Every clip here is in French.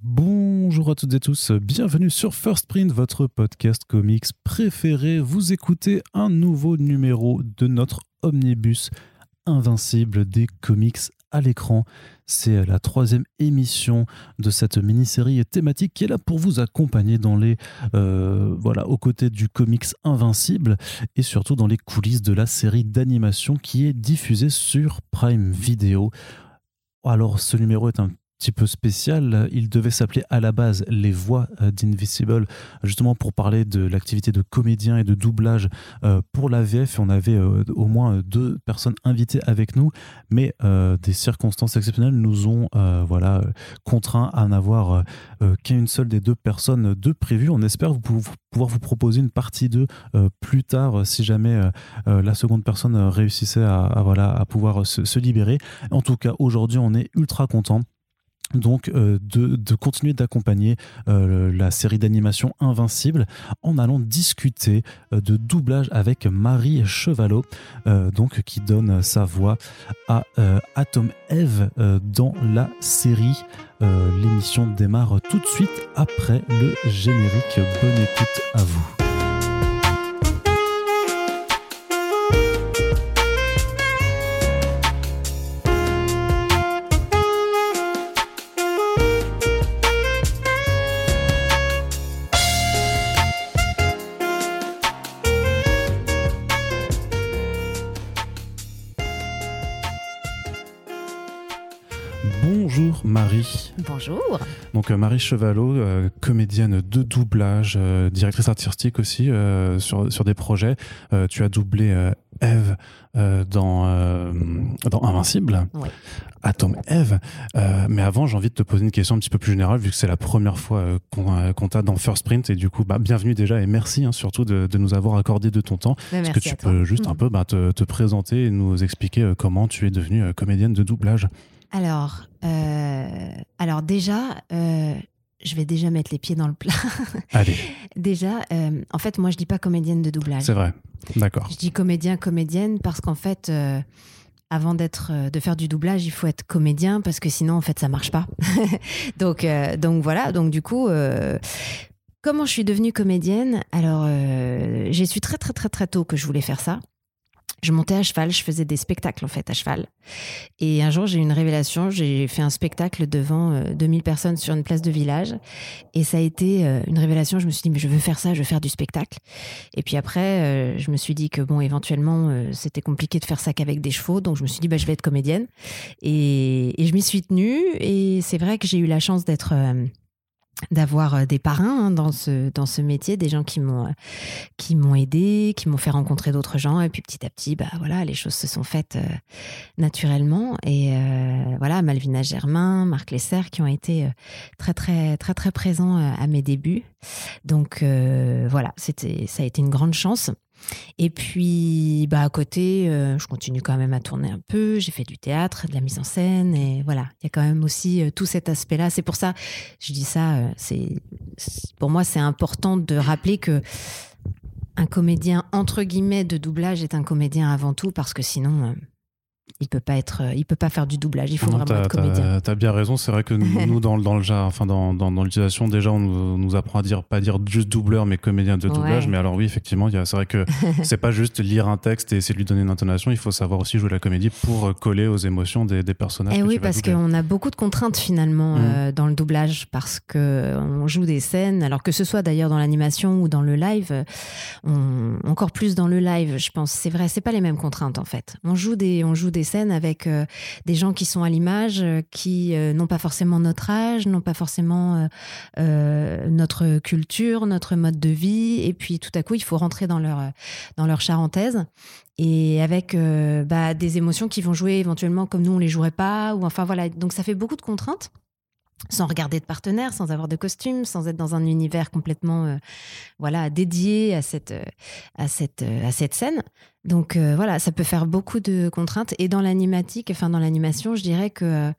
Bonjour à toutes et tous, bienvenue sur First Print, votre podcast comics préféré. Vous écoutez un nouveau numéro de notre omnibus invincible des comics à l'écran. C'est la troisième émission de cette mini-série thématique qui est là pour vous accompagner dans les euh, voilà aux côtés du comics invincible et surtout dans les coulisses de la série d'animation qui est diffusée sur Prime Video. Alors ce numéro est un petit peu spécial. Il devait s'appeler à la base Les Voix euh, d'Invisible, justement pour parler de l'activité de comédien et de doublage euh, pour la VF. On avait euh, au moins deux personnes invitées avec nous, mais des circonstances exceptionnelles nous ont voilà, contraints à n'avoir qu'une seule des deux personnes de prévues. On espère vous pouvoir vous proposer une partie 2 plus tard si jamais la seconde personne réussissait à, voilà, à pouvoir se, se libérer. En tout cas, aujourd'hui, on est ultra content donc euh, de, continuer d'accompagner euh, la série d'animation Invincible en allant discuter euh, de doublage avec Marie Chevalot, donc qui donne sa voix à Atom Eve dans la série. L'émission démarre tout de suite après le générique. Bonne écoute à vous. Donc euh, Marie Chevalot, euh, comédienne de doublage, euh, directrice artistique aussi sur, sur des projets. tu as doublé Eve dans, dans Invincible, oui. Atom Eve. mais avant, j'ai envie de te poser une question un petit peu plus générale, vu que c'est la première fois qu'on t'a dans First Print. Et du coup, bah, bienvenue déjà et merci hein, surtout de, de, nous avoir accordé de ton temps. Bah, Est-ce que tu peux juste un mm. peu bah, te, te, présenter et nous expliquer comment tu es devenue comédienne de doublage? Alors, euh, alors déjà, euh, je vais déjà mettre les pieds dans le plat. Allez. déjà, euh, en fait, moi, je dis pas comédienne de doublage. C'est vrai. D'accord. Je dis comédien, comédienne parce qu'en fait, avant d'être, de faire du doublage, il faut être comédien parce que sinon, en fait, ça marche pas. donc, donc voilà. Donc du coup. Comment je suis devenue comédienne? Alors, j'ai su très très très très tôt que je voulais faire ça je montais à cheval, je faisais des spectacles en fait à cheval. Et un jour, j'ai eu une révélation, j'ai fait un spectacle devant 2000 euh, personnes sur une place de village. Et ça a été euh, une révélation, je me suis dit, mais je veux faire ça, je veux faire du spectacle. Et puis après, euh, je me suis dit que bon, éventuellement, c'était compliqué de faire ça qu'avec des chevaux. Donc je me suis dit, bah, je vais être comédienne. Et, et je m'y suis tenue. Et c'est vrai que j'ai eu la chance d'être d'avoir euh, des parrains hein, dans ce dans ce métier des gens qui m'ont euh, qui m'ont aidé qui m'ont fait rencontrer d'autres gens. Et puis petit à petit bah voilà les choses se sont faites euh, naturellement. Et voilà Malvina Germain Marc Lesser qui ont été très très très très présents à mes débuts. Donc voilà c'était ça a été une grande chance et puis, bah, à côté, euh, je continue quand même à tourner un peu. J'ai fait du théâtre, de la mise en scène. Et voilà, il y a quand même aussi euh, tout cet aspect-là. C'est pour ça, je dis ça, euh, c'est, pour moi, c'est important de rappeler que un comédien, entre guillemets, de doublage est un comédien avant tout, parce que sinon, il peut pas être, il peut pas faire du doublage. Il faut vraiment être comédien. Tu as bien raison. C'est vrai que nous, dans, dans le genre, enfin dans, dans, dans l'utilisation, déjà, on nous, apprend à dire pas dire juste doubleur, mais comédien de doublage. Mais alors oui, effectivement, c'est vrai que c'est pas juste lire un texte et essayer de lui donner une intonation. Il faut savoir aussi jouer la comédie pour coller aux émotions des, des personnages. Et eh oui, parce qu'on a beaucoup de contraintes finalement mmh. euh, dans le doublage, parce que on joue des scènes, alors que ce soit d'ailleurs dans l'animation ou dans le live, on, encore plus dans le live, je pense. C'est vrai, c'est pas les mêmes contraintes en fait. On joue des, on joue des scènes avec euh, des gens qui sont à l'image, euh, qui euh, n'ont pas forcément notre âge, n'ont pas forcément notre culture, notre mode de vie. Et puis tout à coup, il faut rentrer dans leur, dans leur charentaise. Et avec bah, des émotions qui vont jouer éventuellement comme nous on les jouerait pas. Ou enfin voilà. Donc ça fait beaucoup de contraintes sans regarder de partenaire, sans avoir de costume, sans être dans un univers complètement euh, voilà dédié à cette euh, à cette euh, à cette scène. Donc voilà, ça peut faire beaucoup de contraintes et dans l'animatique, enfin dans l'animation, je dirais que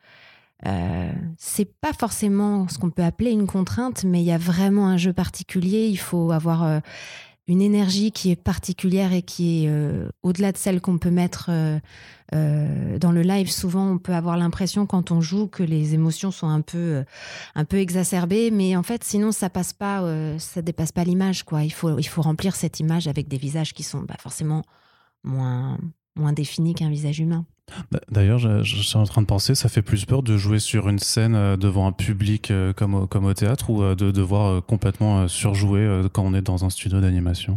c'est pas forcément ce qu'on peut appeler une contrainte, mais il y a vraiment un jeu particulier. Il faut avoir une énergie qui est particulière et qui est au-delà de celle qu'on peut mettre dans le live. Souvent, on peut avoir l'impression quand on joue que les émotions sont un peu, exacerbées, mais en fait, sinon, ça passe pas, ça dépasse pas l'image, quoi. Il faut, remplir cette image avec des visages qui sont bah, forcément moins définis qu'un visage humain. D'ailleurs, je, suis en train de penser, ça fait plus peur de jouer sur une scène euh, devant un public euh, comme, au, comme au théâtre ou euh, de devoir complètement surjouer quand on est dans un studio d'animation?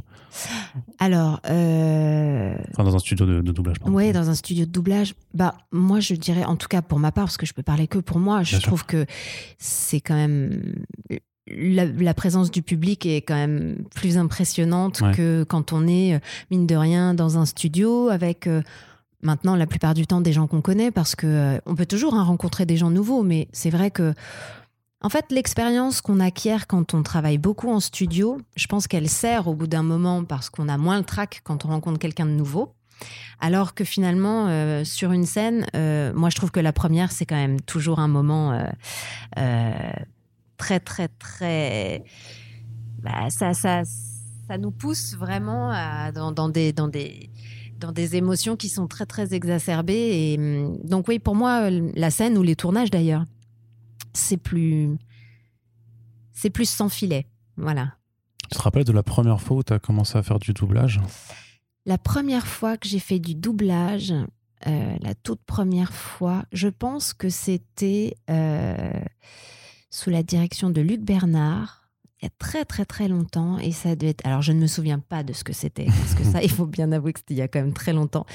Alors. Enfin, dans un studio de, doublage. Oui, dans un studio de doublage. Bah, moi, je dirais, en tout cas pour ma part, parce que je peux parler que pour moi, je trouve que c'est quand même la, présence du public est quand même plus impressionnante que quand on est, mine de rien, dans un studio avec maintenant la plupart du temps des gens qu'on connaît parce que euh, on peut toujours hein, rencontrer des gens nouveaux, mais c'est vrai que en fait, l'expérience qu'on acquiert quand on travaille beaucoup en studio, je pense qu'elle sert au bout d'un moment parce qu'on a moins le trac quand on rencontre quelqu'un de nouveau. Alors que finalement, sur une scène, moi je trouve que la première, c'est quand même toujours un moment très, très, très. Bah, ça, ça, ça nous pousse vraiment à, dans, des, dans, des, dans des émotions qui sont très, très exacerbées. Et hum, donc, oui, pour moi, la scène ou les tournages d'ailleurs, c'est plus. C'est plus sans filet. Voilà. Tu te rappelles de la première fois où tu as commencé à faire du doublage? La première fois que j'ai fait du doublage, euh, la toute première fois, je pense que c'était. Euh, sous la direction de Luc Bernard il y a très très très longtemps et ça devait être alors je ne me souviens pas de ce que c'était parce que ça il faut bien avouer que c'était il y a quand même très longtemps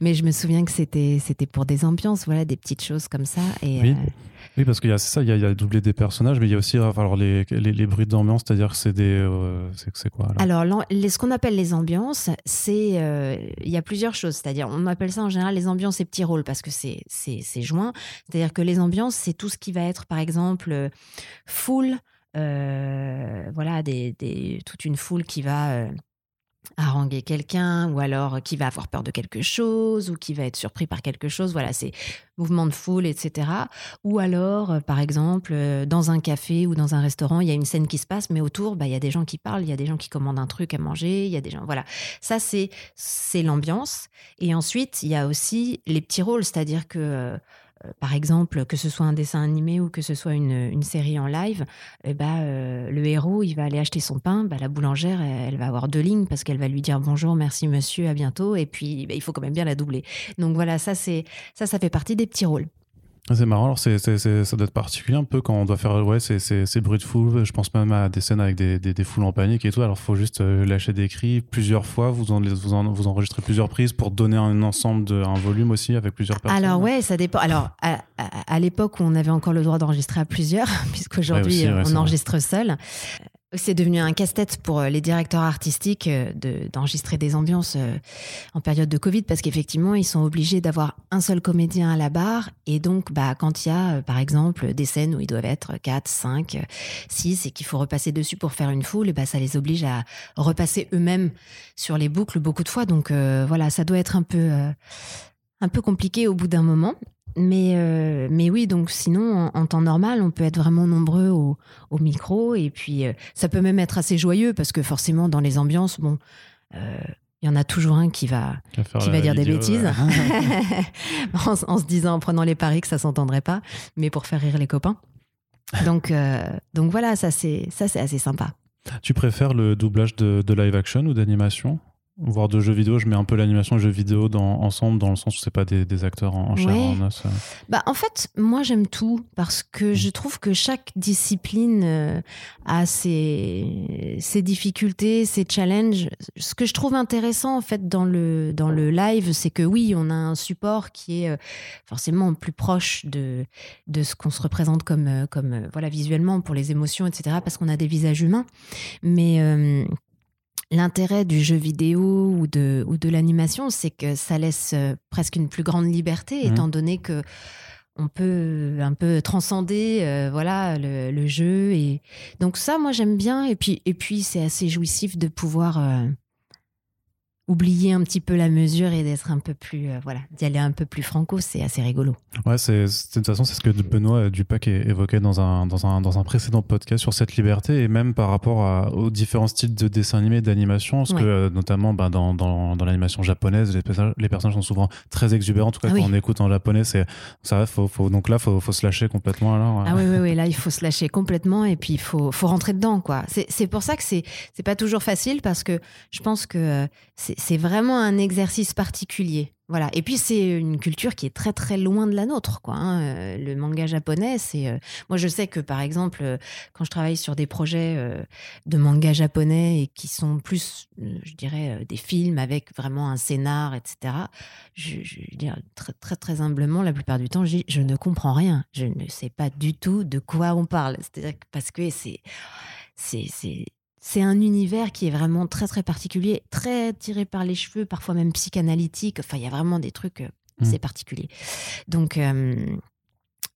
mais je me souviens que c'était c'était pour des ambiances voilà des petites choses comme ça et oui. Euh, oui, parce qu'il y a ça, il y, a, doublé des personnages, mais il y a aussi alors, les, les, bruits d'ambiance, c'est-à-dire que c'est des. Euh, c'est quoi Alors, alors les, ce qu'on appelle les ambiances, c'est. Euh, il y a plusieurs choses, c'est-à-dire, on appelle ça en général les ambiances et petits rôles, parce que c'est joint. C'est-à-dire que les ambiances, c'est tout ce qui va être, par exemple, full. Euh, voilà, toute une foule qui va euh, haranguer quelqu'un ou alors qui va avoir peur de quelque chose ou qui va être surpris par quelque chose. Voilà, c'est mouvement de foule, etc. Ou alors, euh, par exemple, dans un café ou dans un restaurant, il y a une scène qui se passe, mais autour, bah, il y a des gens qui parlent, il y a des gens qui commandent un truc à manger, il y a des gens. Voilà, ça, c'est l'ambiance. Et ensuite, il y a aussi les petits rôles, c'est-à-dire que par exemple, que ce soit un dessin animé ou que ce soit une, série en live, eh ben, euh, le héros, il va aller acheter son pain, bah, la boulangère, elle, va avoir deux lignes parce qu'elle va lui dire bonjour, merci monsieur, à bientôt, et puis bah, il faut quand même bien la doubler. Donc voilà, ça, c'est ça, ça fait partie des petits rôles. C'est marrant, alors c'est, ça doit être particulier un peu quand on doit faire ouais, ces, bruits de foule. Je pense même à des scènes avec des, des, foules en panique et tout. Alors il faut juste euh, lâcher des cris plusieurs fois. Vous, en, vous, en, vous enregistrez plusieurs prises pour donner un ensemble, de, un volume aussi avec plusieurs personnes. Alors ouais, ça dépend. Alors à, à, l'époque, on avait encore le droit d'enregistrer à plusieurs, puisqu'aujourd'hui ouais, on enregistre seul. C'est devenu un casse-tête pour euh, les directeurs artistiques euh, d'enregistrer des ambiances euh, en période de Covid parce qu'effectivement, ils sont obligés d'avoir un seul comédien à la barre. Et donc, bah, quand il y a, par exemple, des scènes où ils doivent être 4, 5, 6 et qu'il faut repasser dessus pour faire une foule, bah, ça les oblige à repasser eux-mêmes sur les boucles beaucoup de fois. Donc, voilà, ça doit être un peu, un peu compliqué au bout d'un moment. Mais, euh, mais oui, donc sinon, en, temps normal, on peut être vraiment nombreux au, au micro. Et puis, euh, ça peut même être assez joyeux parce que forcément, dans les ambiances, bon, euh, il y en a toujours un qui va, qui va dire des bêtises. en, se disant, en prenant les paris que ça s'entendrait pas, mais pour faire rire les copains. Donc, donc voilà, ça c'est assez sympa. Tu préfères le doublage de, de live action ou d'animation? Voire de jeux vidéo, je mets un peu l'animation et jeux vidéo dans, ensemble, dans le sens où c'est pas des, acteurs en, chair en os. Euh. Bah, en fait, moi j'aime tout parce que je trouve que chaque discipline euh, a ses, ses, difficultés, ses challenges. Ce que je trouve intéressant en fait dans le, dans le live, c'est que oui, on a un support qui est euh, forcément plus proche de, de ce qu'on se représente comme, comme voilà, visuellement pour les émotions, etc., parce qu'on a des visages humains. Mais L'intérêt du jeu vidéo ou de, ou de l'animation, c'est que ça laisse euh, presque une plus grande liberté, mmh. étant donné que on peut un peu transcender euh, voilà le, jeu et donc ça moi j'aime bien et puis et puis c'est assez jouissif de pouvoir euh, oublier un petit peu la mesure et d'être un peu plus, euh, voilà, d'y aller un peu plus franco, c'est assez rigolo. Ouais, c'est, de toute façon, c'est ce que Benoît Dupac évoquait dans un, dans, un, dans un précédent podcast sur cette liberté et même par rapport aux différents styles de dessin animé et d'animation, parce que euh, notamment bah, dans, dans, dans l'animation japonaise, les, les, personnages sont souvent très exubérants, en tout cas ah quand on écoute en japonais, c'est, ça faut, faut, donc là, il faut, faut, se lâcher complètement. Alors, Ah oui, oui, oui, là, il faut se lâcher complètement et puis il faut, faut rentrer dedans. quoi. C'est, c'est pour ça que c'est, c'est pas toujours facile parce que je pense que euh, c'est vraiment un exercice particulier. Voilà. Et puis c'est une culture qui est très très loin de la nôtre, quoi. Hein. Euh, le manga japonais, c'est. Euh, moi, je sais que par exemple, euh, quand je travaille sur des projets de manga japonais et qui sont plus, je dirais, des films avec vraiment un scénar, etc. Je, je dire très, très très humblement, la plupart du temps, je je ne comprends rien. Je ne sais pas du tout de quoi on parle. C'est-à-dire parce que c'est c'est c'est un univers qui est vraiment très très particulier, très tiré par les cheveux, parfois même psychanalytique. Enfin, il y a vraiment des trucs, euh, mmh. c'est particulier. Donc, euh,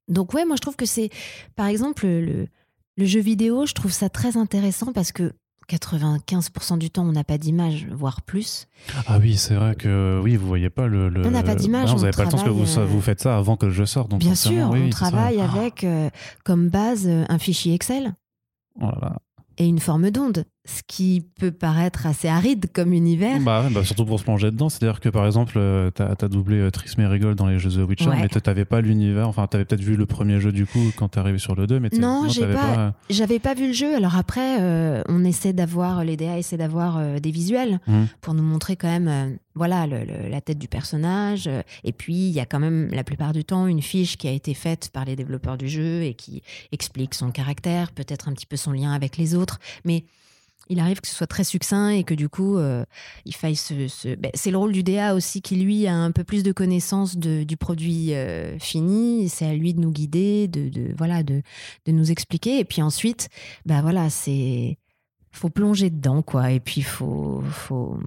donc ouais, moi je trouve que c'est, par exemple, le, le, jeu vidéo, je trouve ça très intéressant parce que 95% du temps, on n'a pas d'image, voire plus. Ah oui, c'est vrai que oui, vous voyez pas le. on n'a pas d'image. vous n'avez pas le temps que vous, euh, vous, faites ça avant que le jeu sorte. Donc bien sûr, on travaille avec comme base un fichier Excel. Oh là là et une forme d'onde, ce qui peut paraître assez aride comme univers. Bah, bah surtout pour se plonger dedans. C'est-à-dire que par exemple, euh, tu as, doublé euh, Tris Merigold dans les jeux The Witcher, mais tu n'avais pas l'univers. Enfin, tu avais peut-être vu le premier jeu du coup quand tu es arrivé sur le 2, mais non, j'avais pas, j'avais pas vu le jeu. Alors après, euh, on essaie d'avoir, les DA essaient d'avoir des visuels mmh. pour nous montrer quand même voilà la tête du personnage. Euh, et puis, il y a quand même la plupart du temps une fiche qui a été faite par les développeurs du jeu et qui explique son caractère, peut-être un petit peu son lien avec les autres. Mais il arrive que ce soit très succinct et que du coup, euh, il faille se. Ben, c'est le rôle du DA aussi qui, lui, a un peu plus de connaissance du produit euh, fini. C'est à lui de nous guider, de, voilà, de, de, nous expliquer. Et puis ensuite, bah voilà, c'est. Faut plonger dedans, quoi. Et puis, faut. faut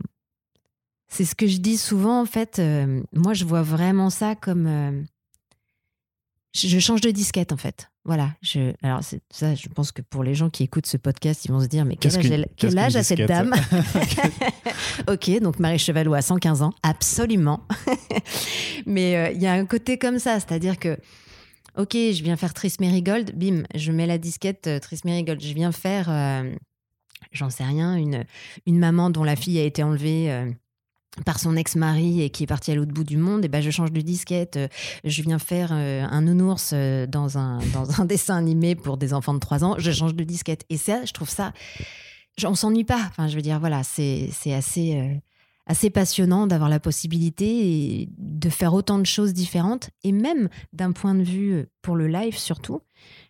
c'est ce que je dis souvent, en fait. Euh, moi, je vois vraiment ça comme. Je change de disquette, en fait. Voilà. Je, alors, ça, je pense que pour les gens qui écoutent ce podcast, ils vont se dire Mais quel âge, a cette dame? Ok, donc Marie Chevalot a 115 ans. Absolument. Mais euh, il y a un côté comme ça, c'est-à-dire que. Ok, je viens faire Tris Merigold, bim, je mets la disquette Tris Merigold. Je viens faire, j'en sais rien, une, une maman dont la fille a été enlevée par son ex-mari et qui est parti à l'autre bout du monde, et ben je change de disquette. Euh, je viens faire euh, un nounours euh, dans un, dans un dessin animé pour des enfants de 3 ans. Je change de disquette. Et ça, je trouve ça. On s'ennuie pas. Enfin, je veux dire, voilà, c'est assez, assez passionnant d'avoir la possibilité de faire autant de choses différentes. Et même d'un point de vue pour le live, surtout,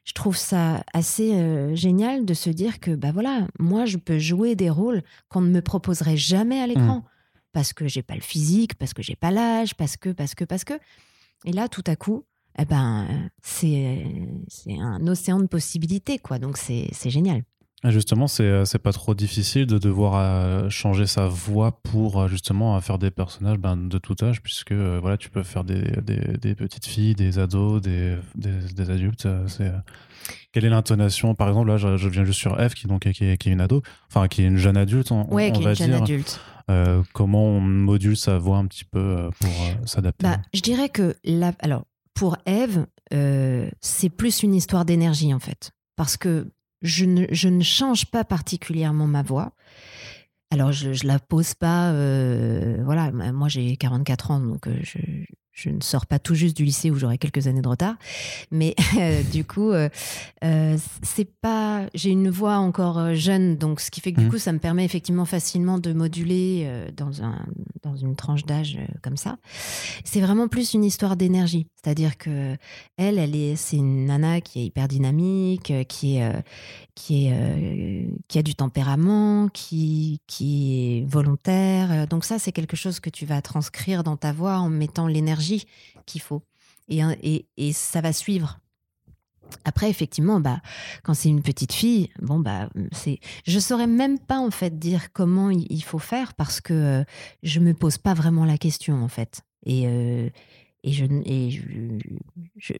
je trouve ça assez génial de se dire que, bah voilà, moi, je peux jouer des rôles qu'on ne me proposerait jamais à l'écran. Mmh parce que j'ai pas le physique, parce que j'ai pas l'âge, parce que, parce que, parce que. Et là, tout à coup, eh ben, c'est un océan de possibilités, quoi. Donc, c'est génial. Justement, c'est pas trop difficile de devoir euh, changer sa voix pour euh, justement faire des personnages ben, de tout âge, puisque euh, voilà, tu peux faire des, des, petites filles, des ados, des, des adultes. Quelle est l'intonation? Par exemple, là, je, viens juste sur Eve, qui, donc, qui, est, qui est une ado, enfin, qui est une jeune adulte, on, ouais, qui est une jeune adulte. Euh, comment on module sa voix un petit peu euh, pour euh, s'adapter? Bah, Je dirais que la, alors, pour Eve, c'est plus une histoire d'énergie en fait. Parce que je ne, je ne, change pas particulièrement ma voix. Alors, je ne la pose pas. voilà, moi j'ai 44 ans, donc je, je ne sors pas tout juste du lycée où j'aurai quelques années de retard, mais euh, du coup, euh, euh, c'est pas. J'ai une voix encore jeune, donc ce qui fait que du mmh. coup, ça me permet effectivement facilement de moduler dans un dans une tranche d'âge comme ça. C'est vraiment plus une histoire d'énergie, c'est-à-dire que elle, elle est, c'est une nana qui est hyper dynamique, qui est qui est qui a du tempérament, qui qui est volontaire. Donc ça, c'est quelque chose que tu vas transcrire dans ta voix en mettant l'énergie qu'il faut. Et, et, et, ça va suivre. Après, effectivement, bah, quand c'est une petite fille, bon, bah, c'est, je saurais même pas en fait dire comment il faut faire parce que euh, je me pose pas vraiment la question en fait. Et, euh, et je, et je,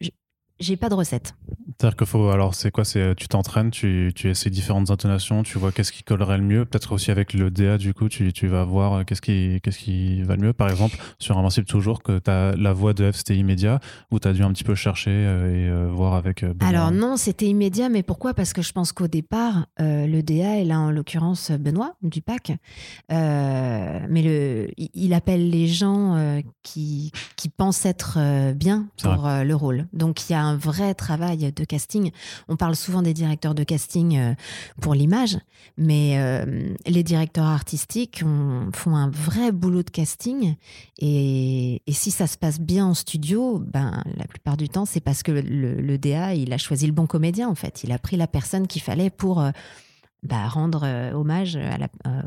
J'ai pas de recette. C'est-à-dire que faut. Alors, c'est quoi C'est tu t'entraînes, tu, tu essaies différentes intonations, tu vois qu'est-ce qui collerait le mieux. Peut-être aussi avec le DA, du coup, tu, tu vas voir euh, qu'est-ce qui, qu'est-ce qui va le mieux. Par exemple, sur Invincible, toujours que tu as la voix de F, c'était immédiat, ou tu as dû un petit peu chercher euh, et euh, voir avec. Benoît. Alors, non, c'était immédiat, mais pourquoi? Parce que je pense qu'au départ, le DA, et là, en l'occurrence, Benoît, du PAC, mais le, il appelle les gens qui, qui pensent être bien pour le rôle. Donc, il y a un vrai travail de casting. On parle souvent des directeurs de casting euh, pour l'image, mais euh, les directeurs artistiques font un vrai boulot de casting. Et, si ça se passe bien en studio, ben, la plupart du temps, c'est parce que le, DA, il a choisi le bon comédien, en fait. Il a pris la personne qu'il fallait pour... Euh, bah, rendre hommage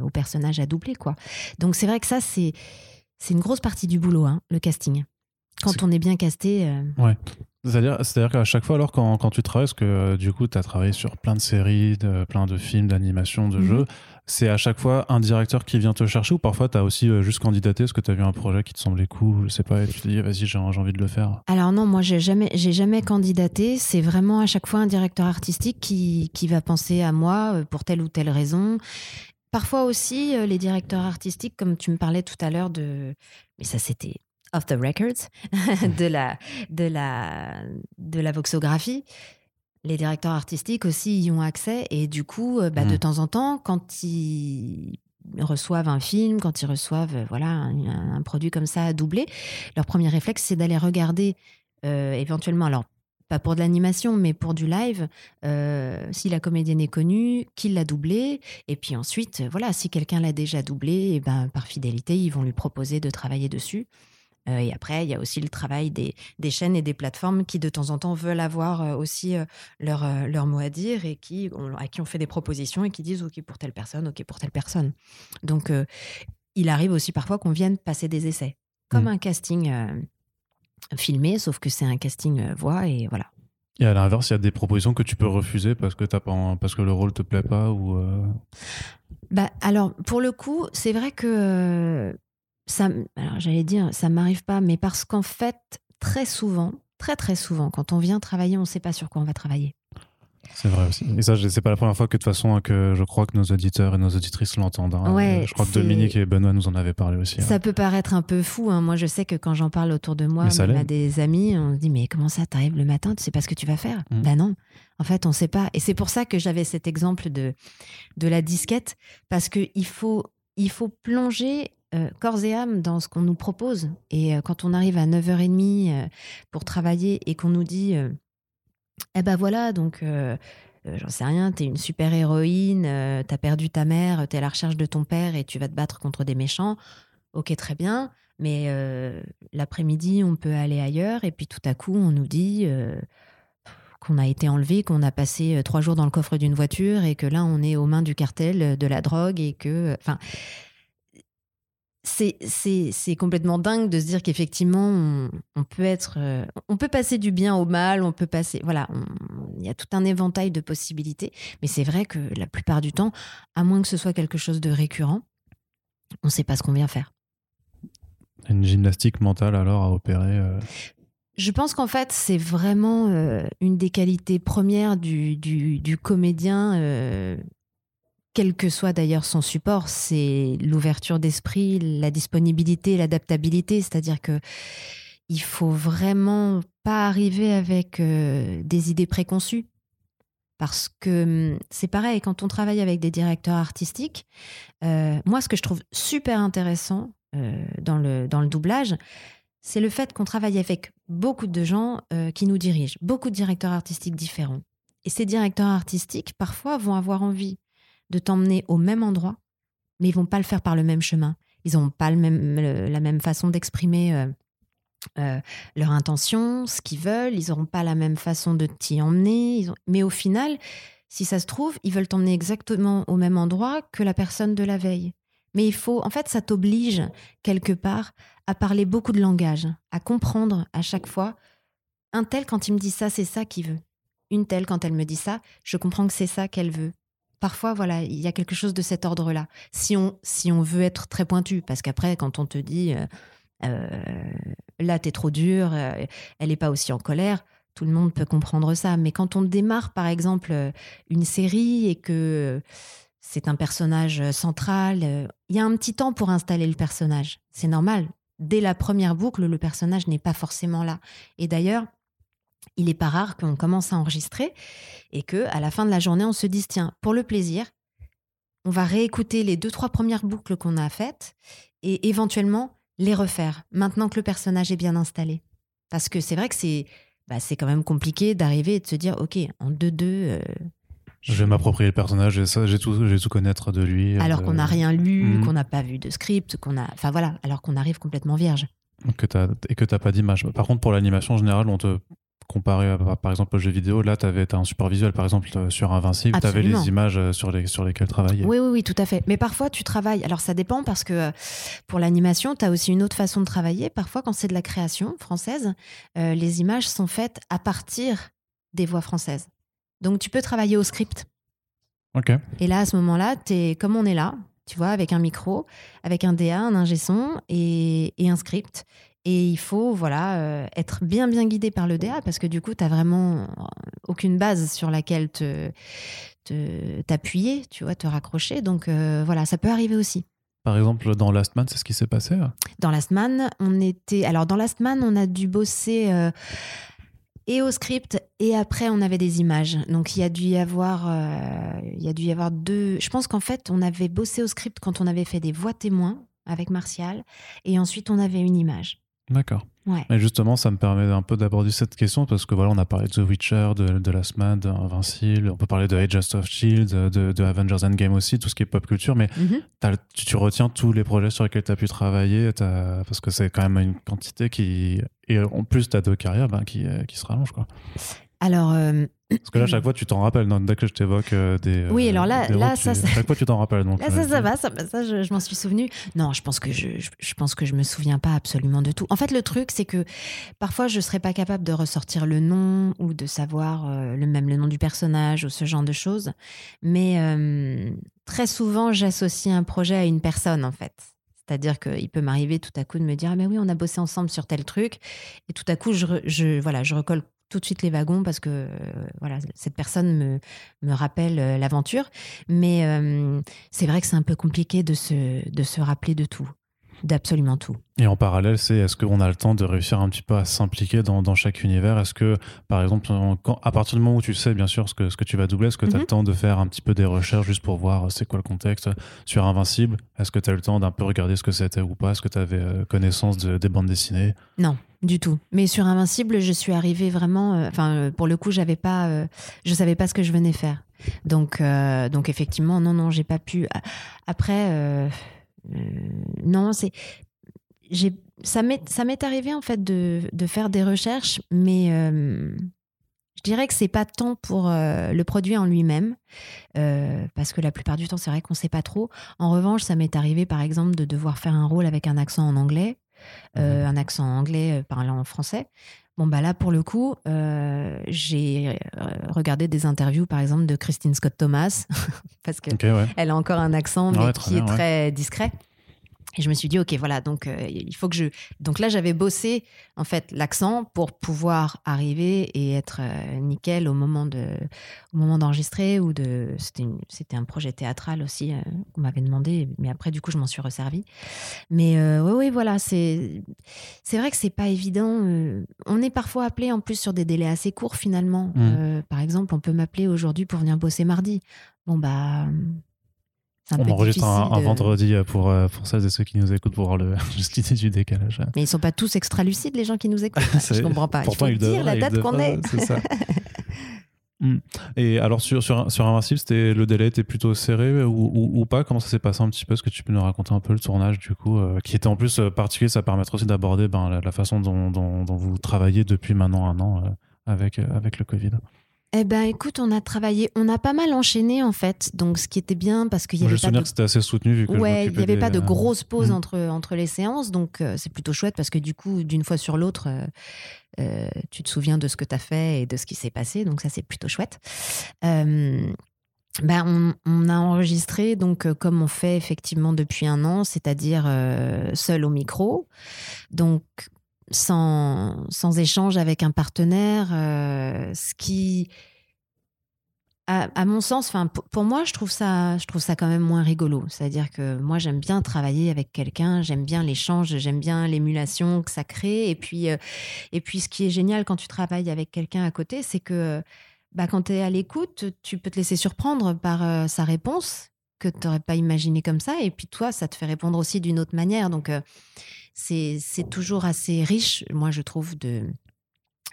au personnage à doubler quoi. Donc c'est vrai que ça c'est c'est une grosse partie du boulot hein, le casting. Quand on est bien casté. Ouais. C'est-à-dire, qu'à chaque fois, alors, quand, quand tu travailles, parce que euh, du coup, tu as travaillé sur plein de séries, de, plein de films, d'animations, de mhm. jeux, c'est à chaque fois un directeur qui vient te chercher ou parfois tu as aussi euh, juste candidaté parce que tu as vu un projet qui te semblait cool, je sais pas, et tu te dis, vas-y, j'ai, envie de le faire Alors, non, moi, j'ai jamais, j'ai jamais candidaté. C'est vraiment à chaque fois un directeur artistique qui, qui va penser à moi euh, pour telle ou telle raison. Parfois aussi, les directeurs artistiques, comme tu me parlais tout à l'heure de. Mais ça, c'était of the records de la de la de la voxographie les directeurs artistiques aussi y ont accès et du coup euh, bah, de mm. temps en temps quand ils reçoivent un film quand ils reçoivent euh, voilà un, produit comme ça à doubler leur premier réflexe c'est d'aller regarder euh, éventuellement alors pas pour de l'animation, mais pour du live, si la comédienne est connue, qui l'a doublée, et puis ensuite, voilà, si quelqu'un l'a déjà doublé, et ben par fidélité, ils vont lui proposer de travailler dessus. Euh, et après, il y a aussi le travail des, chaînes et des plateformes qui, de temps en temps, veulent avoir euh, aussi euh, leur, leur mot à dire et qui, à qui on fait des propositions et qui disent OK pour telle personne, OK pour telle personne. Donc, il arrive aussi parfois qu'on vienne passer des essais, comme mmh. un casting filmé, sauf que c'est un casting voix et voilà. Et à l'inverse, il y a des propositions que tu peux refuser parce que, as pas, parce que le rôle te plaît pas ou bah, alors, pour le coup, c'est vrai que ça, alors j'allais dire, ça m'arrive pas, mais parce qu'en fait, très souvent, très très souvent, quand on vient travailler, on ne sait pas sur quoi on va travailler. C'est vrai aussi. Et ça, c'est pas la première fois que de toute façon que je crois que nos auditeurs et nos auditrices l'entendent. Hein. je crois que Dominique et Benoît nous en avaient parlé aussi. Ça hein. peut paraître un peu fou. Hein. Moi, je sais que quand j'en parle autour de moi, à des amis, on se dit mais comment ça t'arrives le matin Tu sais pas ce que tu vas faire? Mmh. Ben non. En fait, on sait pas. Et c'est pour ça que j'avais cet exemple de de la disquette parce que il faut il faut plonger euh, corps et âme dans ce qu'on nous propose. Et euh, quand on arrive à 9h30 euh, pour travailler et qu'on nous dit Eh ben voilà, donc j'en sais rien, t'es une super héroïne, t'as perdu ta mère, t'es à la recherche de ton père et tu vas te battre contre des méchants. Ok, très bien. Mais l'après-midi, on peut aller ailleurs. Et puis tout à coup, on nous dit qu'on a été enlevé, qu'on a passé trois jours dans le coffre d'une voiture et que là, on est aux mains du cartel de la drogue et que. Enfin, c'est complètement dingue de se dire qu'effectivement, on, peut être, euh, on peut passer du bien au mal, on peut passer, voilà, il y a tout un éventail de possibilités. Mais c'est vrai que la plupart du temps, à moins que ce soit quelque chose de récurrent, on ne sait pas ce qu'on vient faire. Une gymnastique mentale alors à opérer euh Je pense qu'en fait, c'est vraiment euh, une des qualités premières du, du comédien quel que soit d'ailleurs son support, c'est l'ouverture d'esprit, la disponibilité, l'adaptabilité. C'est-à-dire que il faut vraiment pas arriver avec euh, des idées préconçues. Parce que hum, c'est pareil, quand on travaille avec des directeurs artistiques, euh, moi, ce que je trouve super intéressant euh, dans, le, dans le doublage, c'est le fait qu'on travaille avec beaucoup de gens qui nous dirigent, beaucoup de directeurs artistiques différents. Et ces directeurs artistiques, parfois, vont avoir envie de t'emmener au même endroit, mais ils vont pas le faire par le même chemin. Ils n'ont pas le même, la même façon d'exprimer euh, euh, leur intention, ce qu'ils veulent. Ils n'auront pas la même façon de t'y emmener. Mais au final, si ça se trouve, ils veulent t'emmener exactement au même endroit que la personne de la veille. Mais il faut, en fait, ça t'oblige quelque part à parler beaucoup de langage, à comprendre à chaque fois. Un tel, quand il me dit ça, c'est ça qu'il veut. Une telle, quand elle me dit ça, je comprends que c'est ça qu'elle veut parfois, voilà, il y a quelque chose de cet ordre-là. Si on, si on veut être très pointu, parce qu'après, quand on te dit, euh, euh, là, t'es trop dur, euh, elle n'est pas aussi en colère, Tout le monde peut comprendre ça. Mais quand on démarre, par exemple, une série et que c'est un personnage central, il y a un petit temps pour installer le personnage. C'est normal. Dès la première boucle, le personnage n'est pas forcément là. Et d'ailleurs, il n'est pas rare qu'on commence à enregistrer et que à la fin de la journée, on se dise tiens, pour le plaisir, on va réécouter les deux trois premières boucles qu'on a faites et éventuellement les refaire maintenant que le personnage est bien installé. Parce que c'est vrai que c'est bah, c'est quand même compliqué d'arriver et de se dire ok en 2-2 euh, je vais m'approprier le personnage et ça j'ai tout j'ai tout connaître de lui alors qu'on n'a rien lu Mhm. qu'on n'a pas vu de script qu'on a enfin voilà alors qu'on arrive complètement vierge que t'as- et que t'as pas d'image par contre pour l'animation en général on te comparé à, par exemple au jeu vidéo là t'avais t'as un support visuel par exemple euh, sur Invincible t'avais Absolument. les images euh, sur les sur lesquelles travailler Oui, oui, oui, tout à fait. Mais parfois, tu travailles. Alors, ça dépend parce que euh, pour l'animation, tu as aussi une autre façon de travailler. Parfois, quand c'est de la création française, euh, les images sont faites à partir des voix françaises. Donc, tu peux travailler au script. ok Et là, à ce moment-là, es, comme on est là, tu vois, avec un micro, avec un DA, un ingé son et, et un script. Et il faut voilà euh, être bien bien guidé par le DA parce que du coup, tu vraiment aucune base sur laquelle te te- t'appuyer, tu vois, te raccrocher. Donc euh, voilà, ça peut arriver aussi. par exemple dans Last Man c'est ce qui s'est passé Dans Last Man, on était. Alors, dans Last Man, on a dû bosser euh, et au script, et après, on avait des images. Donc, il y a dû y avoir, euh, il y a dû y avoir deux. Je pense qu'en fait, on avait bossé au script quand on avait fait des voix témoins avec Martial, et ensuite, on avait une image. D'accord Ouais. Et justement, ça me permet un peu d'aborder cette question parce que voilà, on a parlé de The Witcher, de, de Last Man, d'Invincible, on peut parler de Agents of Shield, de, de Avengers Endgame aussi, tout ce qui est pop culture, mais Mhm. tu, tu retiens tous les projets sur lesquels tu as pu travailler parce que c'est quand même une quantité qui. Et en plus, tu as deux carrières ben, qui, euh, qui se rallongent. Quoi. Alors, euh, Parce que là, à chaque fois, tu t'en rappelles. non, dès que je t'évoque euh, des. euh, Oui, alors là- là, ça, tu- ça- chaque fois, tu t'en rappelles. Donc, Là, ça, ça va, ça, ça, je, je m'en suis souvenu. Non, je pense que je, je, je pense que je me souviens pas absolument de tout. En fait, le truc, c'est que parfois, je serais pas capable de ressortir le nom ou de savoir euh, le même le nom du personnage ou ce genre de choses. Mais très souvent, j'associe un projet à une personne, en fait. C'est-à-dire qu'il peut m'arriver tout à coup de me dire ah mais oui on a bossé ensemble sur tel truc et tout à coup je, je voilà je recolle tout de suite les wagons parce que euh, voilà cette personne me, me rappelle euh, l'aventure. Mais euh, c'est vrai que c'est un peu compliqué de se, de se rappeler de tout, d'absolument tout. Et en parallèle, c'est est-ce qu'on a le temps de réussir un petit peu à s'impliquer dans, dans chaque univers? Est-ce que, par exemple, quand- à partir du moment où tu sais bien sûr ce que, ce que tu vas doubler, est-ce que tu as Mhm. le temps de faire un petit peu des recherches juste pour voir euh, c'est quoi le contexte sur Invincible? Est-ce que tu as le temps d'un peu regarder ce que c'était ou pas? Est-ce que tu avais connaissance de- des bandes dessinées? Non, du tout. Mais sur Invincible, je suis arrivée vraiment. euh, Enfin, euh, pour le coup, j'avais pas, euh, je savais pas ce que je venais faire. Donc, euh, donc effectivement, non, non, j'ai pas pu. Après, euh, euh, non, c'est. J'ai, ça m'est, ça m'est arrivé en fait de, de faire des recherches, mais euh, je dirais que c'est pas tant pour euh, le produit en lui-même, euh, parce que la plupart du temps, c'est vrai qu'on sait pas trop. En revanche, ça m'est arrivé par exemple de devoir faire un rôle avec un accent en anglais, euh, un accent anglais euh, parlant en français. Bon, bah là, pour le coup, euh, j'ai euh, regardé des interviews, par exemple, de Christine Scott Thomas, parce que Ok, ouais. elle a encore un accent, mais Ouais, qui bien, est ouais. très discret. Et je me suis dit, ok, voilà, donc euh, il faut que je. Donc là, j'avais bossé en fait l'accent pour pouvoir arriver et être euh, nickel au moment de, au moment d'enregistrer ou de. C'était, une- c'était un projet théâtral aussi euh, qu'on m'avait demandé, mais après du coup, je m'en suis resservi. Mais oui, oui, voilà, c'est, c'est vrai que c'est pas évident. on est parfois appelé en plus sur des délais assez courts finalement. Mm. Euh, par exemple, on peut m'appeler aujourd'hui pour venir bosser mardi. Bon bah. On enregistre un, un vendredi euh, pour, euh, pour celles et ceux qui nous écoutent pour voir le, juste l'idée du décalage. Mais ils sont pas tous extra lucides, les gens qui nous écoutent. Je comprends pas. Pourtant, il faut ils dire la date qu'on est. C'est ça. Hmm. Et alors sur, sur, sur Invincible, c'était, le délai était plutôt serré ou, ou, ou pas? Comment ça s'est passé un petit peu? Est-ce que tu peux nous raconter un peu le tournage du coup euh, Qui était en plus particulier, ça permettra aussi d'aborder ben, la, la façon dont, dont, dont vous travaillez depuis maintenant un an euh, avec, euh, avec le Covid? Eh ben, écoute, on a travaillé, on a pas mal enchaîné en fait. Donc, ce qui était bien parce qu'il y avait J'ai pas de que c'était assez soutenu vu que je Ouais, il n'y avait des, pas de euh, grosses pauses Mhm. entre, entre les séances, donc euh, c'est plutôt chouette parce que du coup, d'une fois sur l'autre, euh, euh, tu te souviens de ce que tu as fait et de ce qui s'est passé, donc ça c'est plutôt chouette. Ben, on, on a enregistré donc euh, comme on fait effectivement depuis un an, c'est-à-dire euh, seul au micro. Donc sans, échange avec un partenaire, ce qui à, mon sens, enfin pour moi, je trouve ça, je trouve ça quand même moins rigolo. C'est-à-dire que moi, j'aime bien travailler avec quelqu'un, j'aime bien l'échange, j'aime bien l'émulation que ça crée. Et puis, euh, et puis, ce qui est génial quand tu travailles avec quelqu'un à côté, c'est que bah, quand tu es à l'écoute, tu peux te laisser surprendre par euh, sa réponse que tu n'aurais pas imaginé comme ça. Et puis toi, ça te fait répondre aussi d'une autre manière. Donc, euh, c'est toujours assez riche, moi, je trouve, de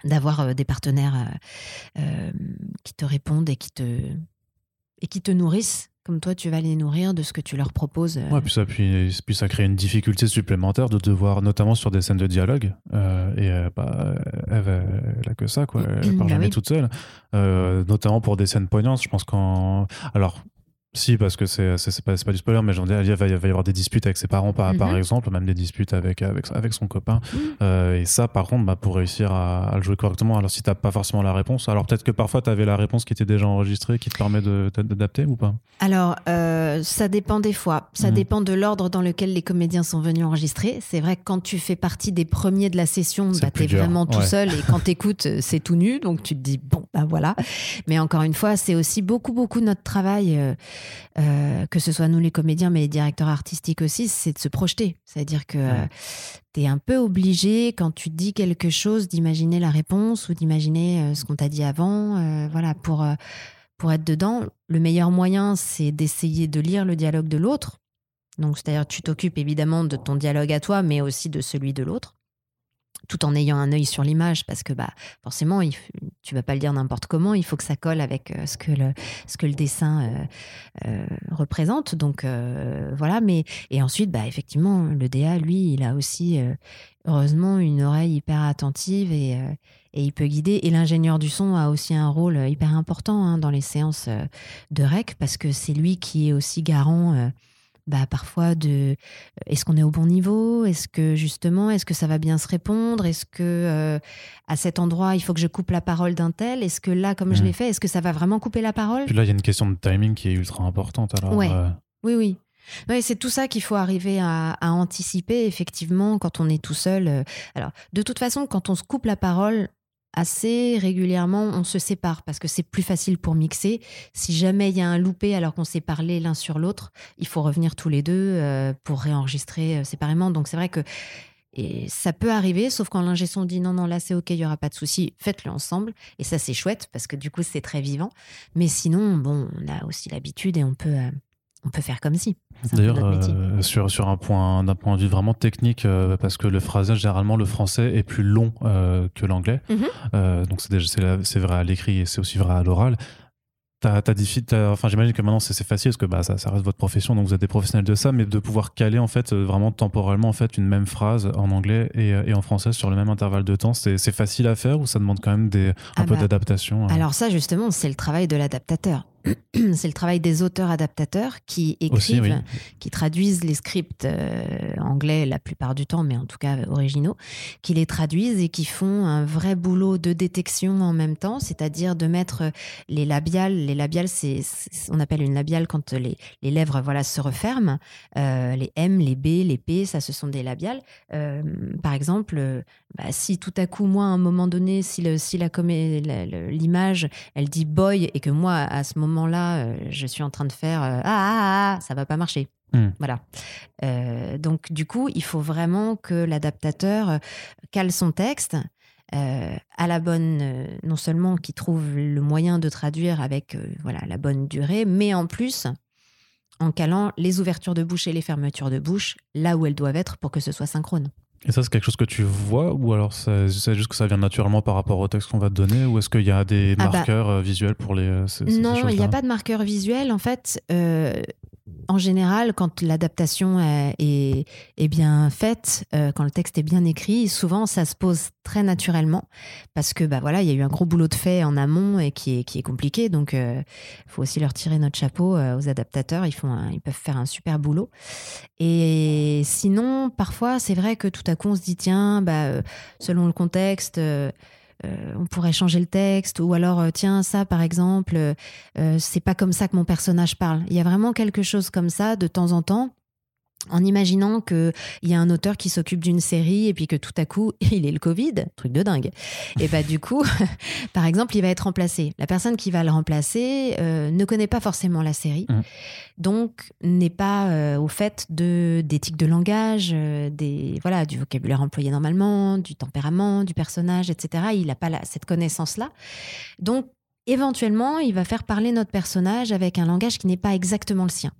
d'avoir euh, des partenaires euh, euh, qui te répondent et qui te, et qui te nourrissent comme toi, tu vas les nourrir de ce que tu leur proposes. Ouais, puis ça, puis, puis, ça crée une difficulté supplémentaire de devoir, notamment sur des scènes de dialogue, et bah, elle, n'a que ça, quoi. Elle bah jamais toute seule. notamment pour des scènes poignantes, je pense qu'en. Alors, si, parce que c'est pas, pas du spoiler, mais j'en dis, il va, y avoir des disputes avec ses parents, par, par mhm. exemple, même des disputes avec, avec, avec son copain. Euh, et ça, par contre, bah, pour réussir à, le jouer correctement, alors si t'as pas forcément la réponse, alors peut-être que parfois tu avais la réponse qui était déjà enregistrée, qui te permet d'adapter ou pas? Alors, euh, ça dépend des fois. Ça mhm. dépend de l'ordre dans lequel les comédiens sont venus enregistrer. C'est vrai que quand tu fais partie des premiers de la session, bah, tu es vraiment tout seul et quand t'écoutes, c'est tout nu. Donc tu te dis, bon, ben voilà. Mais encore une fois, c'est aussi beaucoup, beaucoup notre travail. Euh, euh, que ce soit nous les comédiens, mais les directeurs artistiques aussi, c'est de se projeter. C'est-à-dire que tu es un peu obligé, quand tu dis quelque chose, d'imaginer la réponse ou d'imaginer euh, ce qu'on t'a dit avant. Euh, voilà, pour, pour être dedans, le meilleur moyen, c'est d'essayer de lire le dialogue de l'autre. Donc, c'est-à-dire, tu t'occupes évidemment de ton dialogue à toi, mais aussi de celui de l'autre tout en ayant un œil sur l'image parce que bah forcément il, tu vas pas le dire n'importe comment il faut que ça colle avec euh, ce que le ce que le dessin euh, euh, représente donc voilà mais et ensuite bah effectivement le DA lui il a aussi heureusement une oreille hyper attentive et et il peut guider. Et l'ingénieur du son a aussi un rôle hyper important hein, dans les séances de rec parce que c'est lui qui est aussi garant bah, parfois de est-ce qu'on est au bon niveau? Est-ce que justement, est-ce que ça va bien se répondre? Est-ce que euh, à cet endroit, il faut que je coupe la parole d'un tel? Est-ce que là, comme je mmh. l'ai fait, est-ce que ça va vraiment couper la parole? Puis là, il y a une question de timing qui est ultra importante. Alors, euh. Oui, oui. c'est tout ça qu'il faut arriver à, anticiper, effectivement, quand on est tout seul. Euh. Alors, de toute façon, quand on se coupe la parole, assez régulièrement, on se sépare parce que c'est plus facile pour mixer. Si jamais il y a un loupé alors qu'on s'est parlé l'un sur l'autre, il faut revenir tous les deux euh, pour réenregistrer euh, séparément. Donc c'est vrai que et ça peut arriver, sauf quand l'ingé son dit non, non, là c'est ok, il y aura pas de souci, faites-le ensemble. Et ça c'est chouette parce que du coup c'est très vivant. Mais sinon, bon, on a aussi l'habitude et on peut, euh, on peut faire comme si. D'ailleurs, euh, sur, sur un point, d'un point de vue vraiment technique, euh, parce que le phrasage, généralement, le français est plus long euh, que l'anglais. Mhm. donc, c'est vrai à l'écrit et c'est aussi vrai à l'oral. enfin, j'imagine que maintenant c'est facile parce que bah, ça, ça, reste votre profession, donc vous êtes des professionnels de ça, mais de pouvoir caler en fait vraiment temporellement en fait une même phrase en anglais et, et en français sur le même intervalle de temps, c'est facile à faire ou ça demande quand même des, un ah peu bah, d'adaptation Alors ça justement, c'est le travail de l'adaptateur. c'est le travail des auteurs-adaptateurs qui écrivent, qui traduisent les scripts euh, anglais la plupart du temps, mais en tout cas originaux, qui les traduisent et qui font un vrai boulot de détection en même temps, c'est-à-dire de mettre les labiales. Les labiales, c'est, on appelle une labiale quand les, les lèvres voilà se referment. Euh, les M, les B, les P, ça, ce sont des labiales. Euh, par exemple, bah, si tout à coup, moi, à un moment donné, si, le, si la, l'image, elle dit boy et que moi, à ce moment là euh, je suis en train de faire euh, ah, ah, ah, ça va pas marcher. Hmm. Voilà. Euh, donc, du coup, il faut vraiment que l'adaptateur cale son texte à la bonne, non seulement qu'il trouve le moyen de traduire avec voilà la bonne durée, mais en plus en calant les ouvertures de bouche et les fermetures de bouche là où elles doivent être pour que ce soit synchrone. Et ça, c'est quelque chose que tu vois ou alors c'est juste que ça vient naturellement par rapport au texte qu'on va te donner ou est-ce qu'il y a des ah bah marqueurs euh, visuels pour les... Euh, non, il n'y a pas de marqueurs visuels. En fait, euh, en général, quand l'adaptation est, bien faite, euh, quand le texte est bien écrit, souvent ça se pose très naturellement parce que bah voilà, il y a eu un gros boulot de fait en amont et qui est, qui est compliqué. Donc, il euh, faut aussi leur tirer notre chapeau euh, aux adaptateurs. Ils font, ils peuvent faire un super boulot. Et sinon, parfois, c'est vrai que tout à coup, on se dit tiens, bah selon le contexte. Euh, on pourrait changer le texte ou alors euh, tiens ça par exemple euh, c'est pas comme ça que mon personnage parle. Il y a vraiment quelque chose comme ça de temps en temps en imaginant qu'il y a un auteur qui s'occupe d'une série et puis que tout à coup, il est le Covid, truc de dingue. Et bah du coup, par exemple, il va être remplacé. La personne qui va le remplacer euh, ne connaît pas forcément la série, Mhm. donc n'est pas euh, au fait de d'éthique de langage, euh, des voilà du vocabulaire employé normalement, du tempérament du personnage, etc. Il n'a pas la- cette connaissance-là. Donc éventuellement, il va faire parler notre personnage avec un langage qui n'est pas exactement le sien.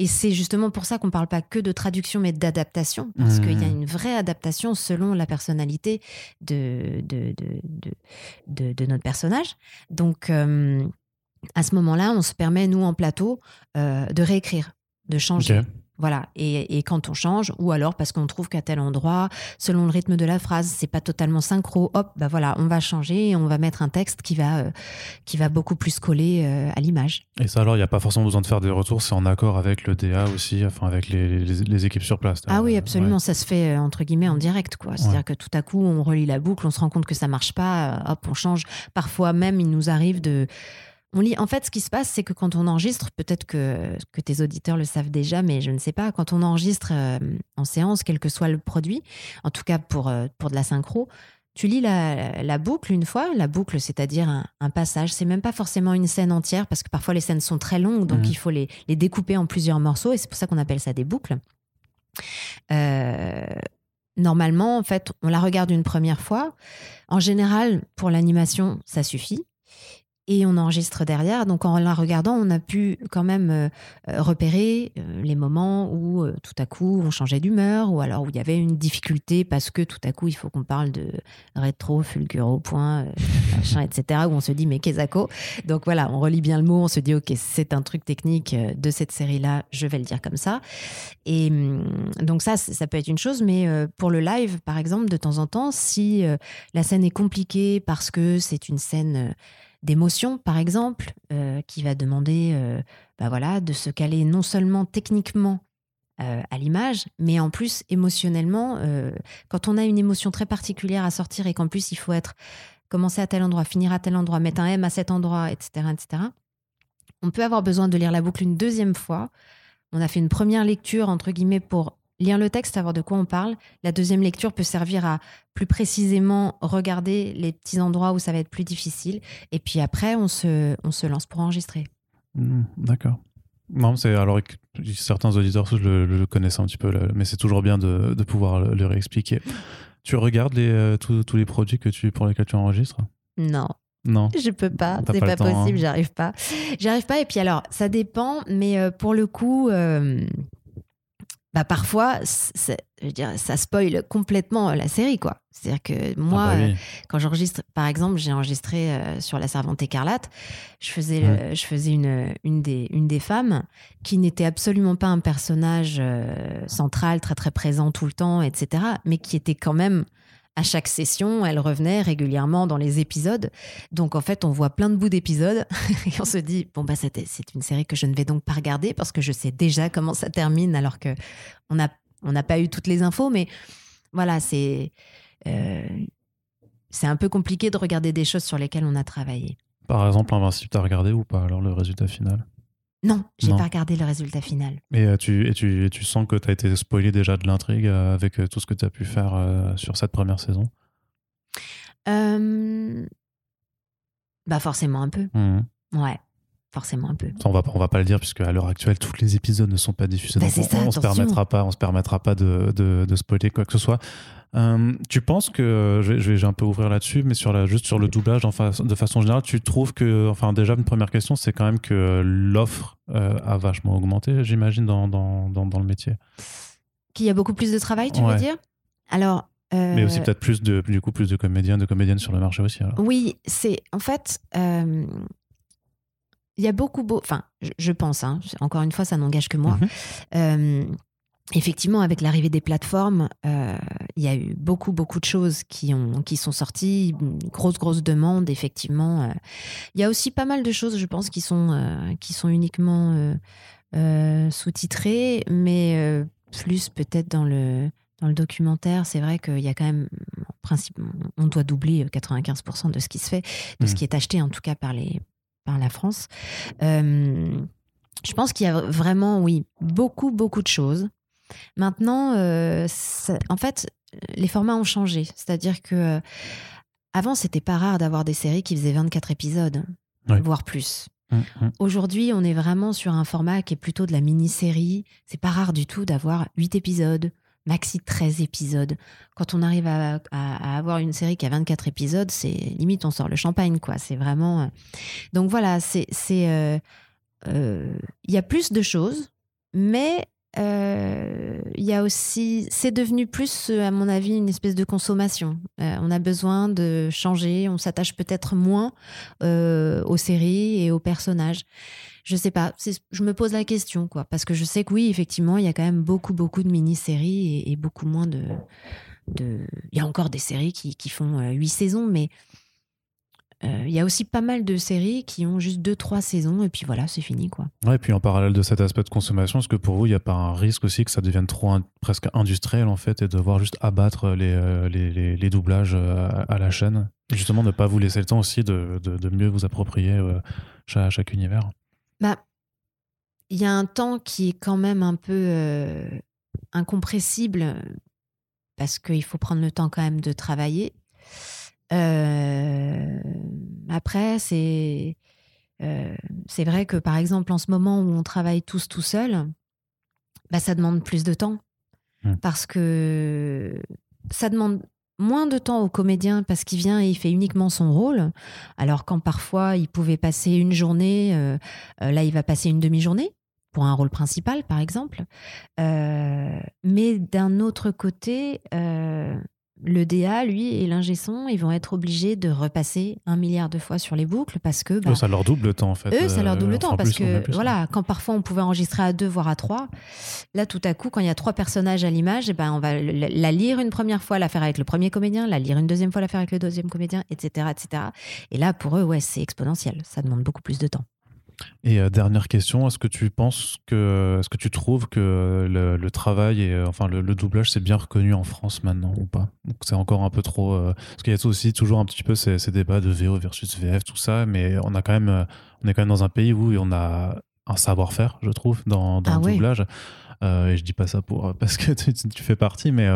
Et c'est justement pour ça qu'on ne parle pas que de traduction, mais d'adaptation, parce Mmh. qu'il y a une vraie adaptation selon la personnalité de, de, de, de, notre personnage. Donc, euh, à ce moment-là, on se permet, nous, en plateau, euh, de réécrire, de changer. Voilà. Et, et quand on change, ou alors parce qu'on trouve qu'à tel endroit, selon le rythme de la phrase, c'est pas totalement synchro, hop, bah voilà, on va changer et on va mettre un texte qui va, euh, qui va beaucoup plus coller euh, à l'image. Et ça, alors, il n'y a pas forcément besoin de faire des retours, c'est en accord avec le DA aussi, enfin, avec les, les- les équipes sur place. Ah oui, Euh, absolument, ouais. ça se fait entre guillemets en direct, quoi. C'est-à-dire que tout à coup, on relit la boucle, on se rend compte que ça marche pas, hop, on change. Parfois même, il nous arrive de. On lit. En fait, ce qui se passe, c'est que quand on enregistre, peut-être que, que tes auditeurs le savent déjà, mais je ne sais pas, quand on enregistre euh, en séance, quel que soit le produit, en tout cas pour, euh, pour de la synchro, tu lis la, la boucle une fois, la boucle, c'est-à-dire un, un passage. C'est même pas forcément une scène entière, parce que parfois les scènes sont très longues, donc il faut les, les découper en plusieurs morceaux, et c'est pour ça qu'on appelle ça des boucles. Euh, normalement, en fait, on la regarde une première fois. En général, pour l'animation, ça suffit. Et on enregistre derrière. Donc, en la regardant, on a pu quand même euh, euh, repérer euh, les moments où tout à coup on changeait d'humeur ou alors où il y avait une difficulté parce que tout à coup il faut qu'on parle de rétro, fulguro, point, machin, etc. Où on se dit mais qu'est-ce Donc voilà, on relit bien le mot, on se dit ok, c'est un truc technique de cette série-là, je vais le dire comme ça. Et hum, donc ça, ça peut être une chose, mais pour le live, par exemple, de temps en temps, si la scène est compliquée parce que c'est une scène d'émotion, par exemple, euh, qui va demander euh, bah voilà, de se caler non seulement techniquement euh, à l'image, mais en plus émotionnellement, quand on a une émotion très particulière à sortir et qu'en plus il faut être commencer à tel endroit, finir à tel endroit, mettre un M à cet endroit, etc., etc. On peut avoir besoin de lire la boucle une deuxième fois. On a fait une première lecture, entre guillemets, pour lire le texte, savoir de quoi on parle. La deuxième lecture peut servir à plus précisément regarder les petits endroits où ça va être plus difficile. Et puis après, on se, on se lance pour enregistrer. Hmm, D'accord. Non, c'est alors certains auditeurs je le, le connaissent un petit peu, là, mais c'est toujours bien de, de pouvoir le, réexpliquer. Tu regardes les, euh, tous, tous les produits que tu, pour lesquels tu enregistres? Non, Non. je peux pas, c'est pas pas, temps, possible, hein. j'arrive pas. J'arrive pas. Et puis alors, ça dépend, mais euh, pour le coup, euh, bah parfois, c'est- je veux dire, ça spoil complètement la série, quoi. C'est-à-dire que moi, Ah bah oui. euh, quand j'enregistre, par exemple, j'ai enregistré euh, sur La Servante écarlate, je faisais, Ouais. le- je faisais une, une, des, une des femmes qui n'était absolument pas un personnage euh, central, très très présent tout le temps, etc., mais qui était quand même, à chaque session, elle revenait régulièrement dans les épisodes. Donc en fait, on voit plein de bouts d'épisodes et on se dit, bon, bah, c'est une série que je ne vais donc pas regarder parce que je sais déjà comment ça termine alors que on n'a pas eu toutes les infos, mais voilà, c'est. euh, c'est un peu compliqué de regarder des choses sur lesquelles on a travaillé. Par exemple, Invincible, t'as regardé ou pas alors le résultat final? Non, j'ai pas regardé le résultat final. et, euh, tu, et, tu, et tu sens que tu as été spoilé déjà de l'intrigue euh, avec euh, tout ce que tu as pu faire sur cette première saison? Euh, Bah forcément un peu. Mhm. Ouais, forcément un peu. Ça, on va, pas- on va pas le dire puisque à l'heure actuelle, tous les épisodes ne sont pas diffusés. Bah, donc on, ça, on se permettra pas, on se permettra pas de, de, de spoiler quoi que ce soit. Euh, tu penses que, je vais, je vais- un peu ouvrir là-dessus, mais sur la, juste sur le doublage, de façon générale, tu trouves que, enfin, déjà une première question, c'est quand même que l'offre euh, a vachement augmenté, j'imagine, dans, dans, dans, dans le métier. Qu'il y a beaucoup plus de travail, tu Ouais. veux dire? Alors. euh, Mais aussi peut-être plus de, du coup, plus de comédiens, de comédiennes sur le marché aussi. alors. Oui, c'est en fait, euh, il y a beaucoup, beau, enfin, je, je pense, hein, encore une fois, ça n'engage que moi. Mhm. Euh, effectivement, avec l'arrivée des plateformes, euh, il y a eu beaucoup, beaucoup de choses qui, ont, qui sont sorties, grosse, grosse demande, effectivement. euh. Il y a aussi pas mal de choses, je pense, qui sont, euh, qui sont uniquement euh, euh, sous-titrées, mais euh, plus peut-être dans le, dans le documentaire. C'est vrai qu'il y a quand même, en principe, on doit doubler 95% de ce qui se fait, de ce Mhm. qui est acheté, en tout cas, par, les, par la France. Euh, je pense qu'il y a vraiment, oui, beaucoup, beaucoup de choses. Maintenant, euh, ça- en fait, les formats ont changé. C'est-à-dire que euh, avant, c'était pas rare d'avoir des séries qui faisaient 24 épisodes, voire plus. Hum, hum. Aujourd'hui, on est vraiment sur un format qui est plutôt de la mini-série. C'est pas rare du tout d'avoir 8 épisodes, maxi 13 épisodes. Quand on arrive à, avoir une série qui a 24 épisodes, c'est limite on sort le champagne, quoi. C'est vraiment. euh, Donc voilà, c'est. c'est, euh, euh, Il y a plus de choses, mais euh, il y a aussi. C'est devenu plus, euh, à mon avis, une espèce de consommation. Euh, on a besoin de changer, on s'attache peut-être moins aux séries et aux personnages. Je sais pas, je me pose la question, quoi, parce que je sais que oui, effectivement, il y a quand même beaucoup, beaucoup de mini-séries et, beaucoup moins de. Il y a encore des séries qui, font huit saisons, mais il y a aussi pas mal de séries qui ont juste deux, trois saisons et puis voilà, c'est fini, quoi. Ouais, et puis en parallèle de cet aspect de consommation, est-ce que pour vous, il n'y a pas un risque aussi que ça devienne trop in- presque industriel en fait et de devoir juste abattre les, euh, les, les- les doublages euh, à, à la chaîne? Justement, ne pas vous laisser le temps aussi de, de- de mieux vous approprier euh, chaque, chaque univers? Bah, il y a un temps qui est quand même un peu euh, incompressible parce qu'il faut prendre le temps quand même de travailler. Euh, après, c'est euh, c'est vrai que par exemple en ce moment où on travaille tous tout seul, bah, ça demande plus de temps Mm. parce que ça demande moins de temps au comédien parce qu'il vient et il fait uniquement son rôle. Alors quand parfois il pouvait passer une journée, euh, euh, là il va passer une demi-journée pour un rôle principal par exemple. Euh, mais d'un autre côté, euh, le DA, lui, et l'ingé son, ils vont être obligés de repasser un milliard de fois sur les boucles parce que bah, Eux, ça leur double le temps en fait. eux, ça leur Euh, double le enfin, temps parce plus, que plus, voilà, quand parfois on pouvait enregistrer à deux voire à trois, là tout à coup quand il y a trois personnages à l'image, eh ben on va la lire une première fois, la faire avec le premier comédien, la lire une deuxième fois, la faire avec le deuxième comédien, etc., etc. Et là pour eux, ouais, c'est exponentiel, ça demande beaucoup plus de temps. Et euh, dernière question, est-ce que tu penses que, est-ce que tu trouves que le, le travail et euh, enfin le, le doublage c'est bien reconnu en France maintenant ou pas? C'est encore un peu trop euh, parce qu'il y a aussi toujours un petit peu ces, ces débats de VO versus VF tout ça, mais on a quand même, on est quand même dans un pays où on a un savoir-faire, je trouve, dans, dans Ah le doublage. Euh, et je dis pas ça pour parce que tu, tu fais partie, mais